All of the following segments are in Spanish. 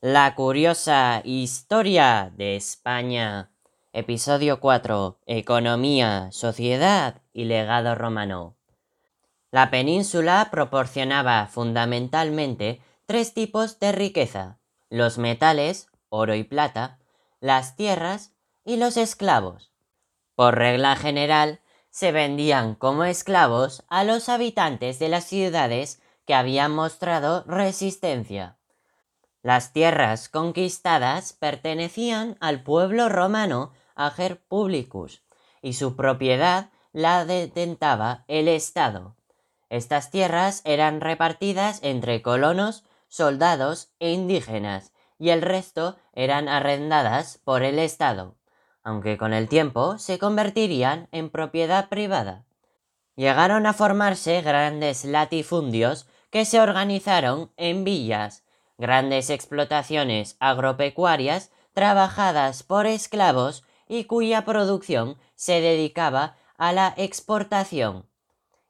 La curiosa historia de España. Episodio 4. Economía, sociedad y legado romano. La península proporcionaba fundamentalmente tres tipos de riqueza. Los metales, oro y plata, las tierras y los esclavos. Por regla general, se vendían como esclavos a los habitantes de las ciudades que habían mostrado resistencia. Las tierras conquistadas pertenecían al pueblo romano Ager Publicus y su propiedad la detentaba el Estado. Estas tierras eran repartidas entre colonos, soldados e indígenas y el resto eran arrendadas por el Estado, aunque con el tiempo se convertirían en propiedad privada. Llegaron a formarse grandes latifundios que se organizaron en villas, grandes explotaciones agropecuarias trabajadas por esclavos y cuya producción se dedicaba a la exportación.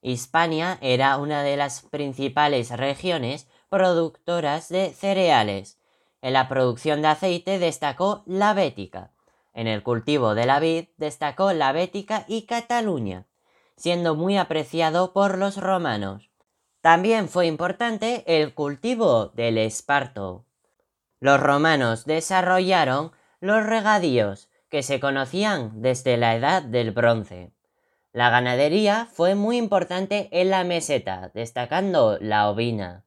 Hispania era una de las principales regiones productoras de cereales. En la producción de aceite destacó la Bética. En el cultivo de la vid destacó la Bética y Cataluña, siendo muy apreciado por los romanos. También fue importante el cultivo del esparto. Los romanos desarrollaron los regadíos, que se conocían desde la edad del bronce. La ganadería fue muy importante en la meseta, destacando la ovina.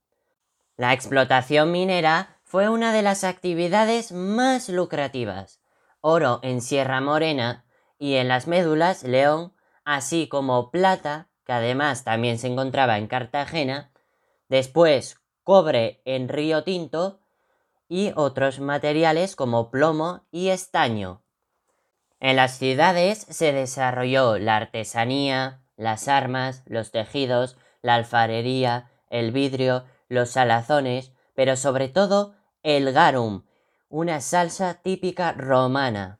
La explotación minera fue una de las actividades más lucrativas. Oro en Sierra Morena y en las médulas León, así como plata, además también se encontraba en Cartagena, después cobre en Río Tinto y otros materiales como plomo y estaño. En las ciudades se desarrolló la artesanía, las armas, los tejidos, la alfarería, el vidrio, los salazones, pero sobre todo el garum, una salsa típica romana.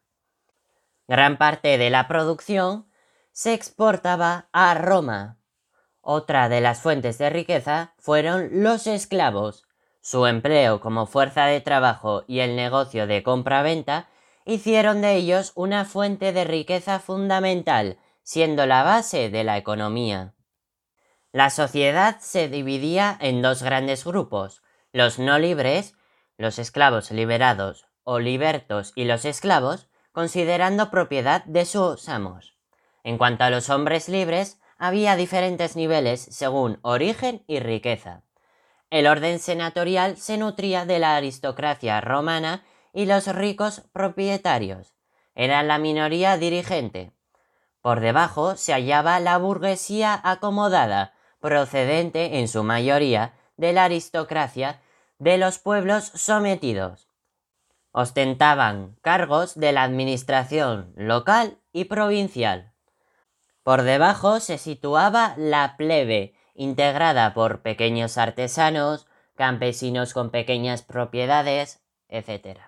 Gran parte de la producción se exportaba a Roma. Otra de las fuentes de riqueza fueron los esclavos. Su empleo como fuerza de trabajo y el negocio de compra-venta hicieron de ellos una fuente de riqueza fundamental, siendo la base de la economía. La sociedad se dividía en dos grandes grupos, los no libres, los esclavos liberados o libertos y los esclavos, considerando propiedad de sus amos. En cuanto a los hombres libres, había diferentes niveles según origen y riqueza. El orden senatorial se nutría de la aristocracia romana y los ricos propietarios. Eran la minoría dirigente. Por debajo se hallaba la burguesía acomodada, procedente en su mayoría de la aristocracia de los pueblos sometidos. Ostentaban cargos de la administración local y provincial. Por debajo se situaba la plebe, integrada por pequeños artesanos, campesinos con pequeñas propiedades, etc.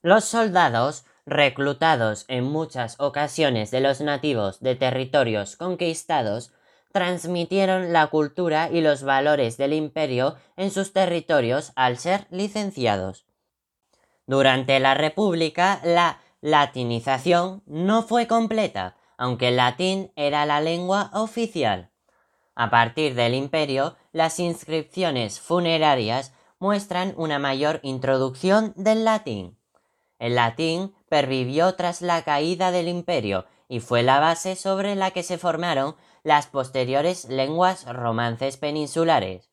Los soldados, reclutados en muchas ocasiones de los nativos de territorios conquistados, transmitieron la cultura y los valores del imperio en sus territorios al ser licenciados. Durante la República, la latinización no fue completa, aunque el latín era la lengua oficial. A partir del imperio, las inscripciones funerarias muestran una mayor introducción del latín. El latín pervivió tras la caída del imperio y fue la base sobre la que se formaron las posteriores lenguas romances peninsulares.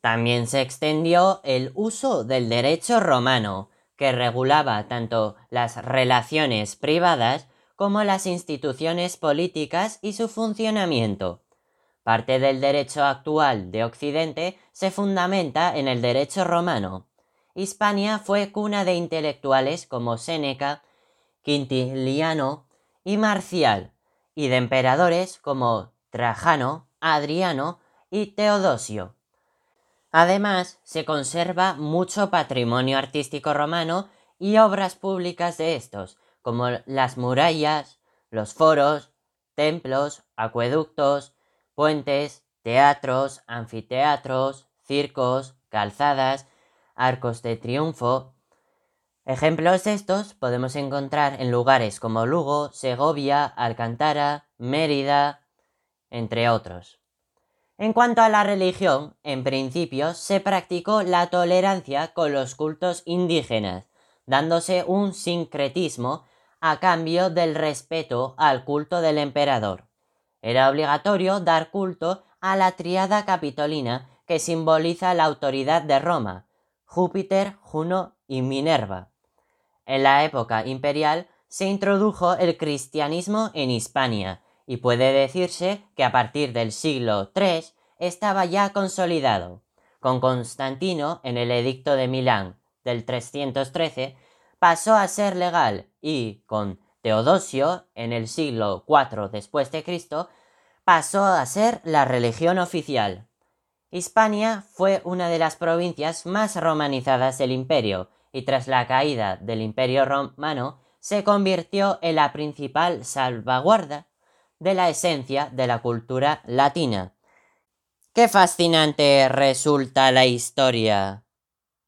También se extendió el uso del derecho romano, que regulaba tanto las relaciones privadas como las instituciones políticas y su funcionamiento. Parte del derecho actual de Occidente se fundamenta en el derecho romano. Hispania fue cuna de intelectuales como Séneca, Quintiliano y Marcial, y de emperadores como Trajano, Adriano y Teodosio. Además, se conserva mucho patrimonio artístico romano y obras públicas de estos, como las murallas, los foros, templos, acueductos, puentes, teatros, anfiteatros, circos, calzadas, arcos de triunfo. Ejemplos de estos podemos encontrar en lugares como Lugo, Segovia, Alcántara, Mérida, entre otros. En cuanto a la religión, en principio se practicó la tolerancia con los cultos indígenas, dándose un sincretismo a cambio del respeto al culto del emperador. Era obligatorio dar culto a la triada capitolina que simboliza la autoridad de Roma, Júpiter, Juno y Minerva. En la época imperial se introdujo el cristianismo en Hispania, y puede decirse que a partir del siglo III estaba ya consolidado. Con Constantino, en el Edicto de Milán del 313, pasó a ser legal y con Teodosio, en el siglo IV después de Cristo, pasó a ser la religión oficial. Hispania fue una de las provincias más romanizadas del imperio y tras la caída del imperio romano se convirtió en la principal salvaguarda de la esencia de la cultura latina. Qué fascinante resulta la historia.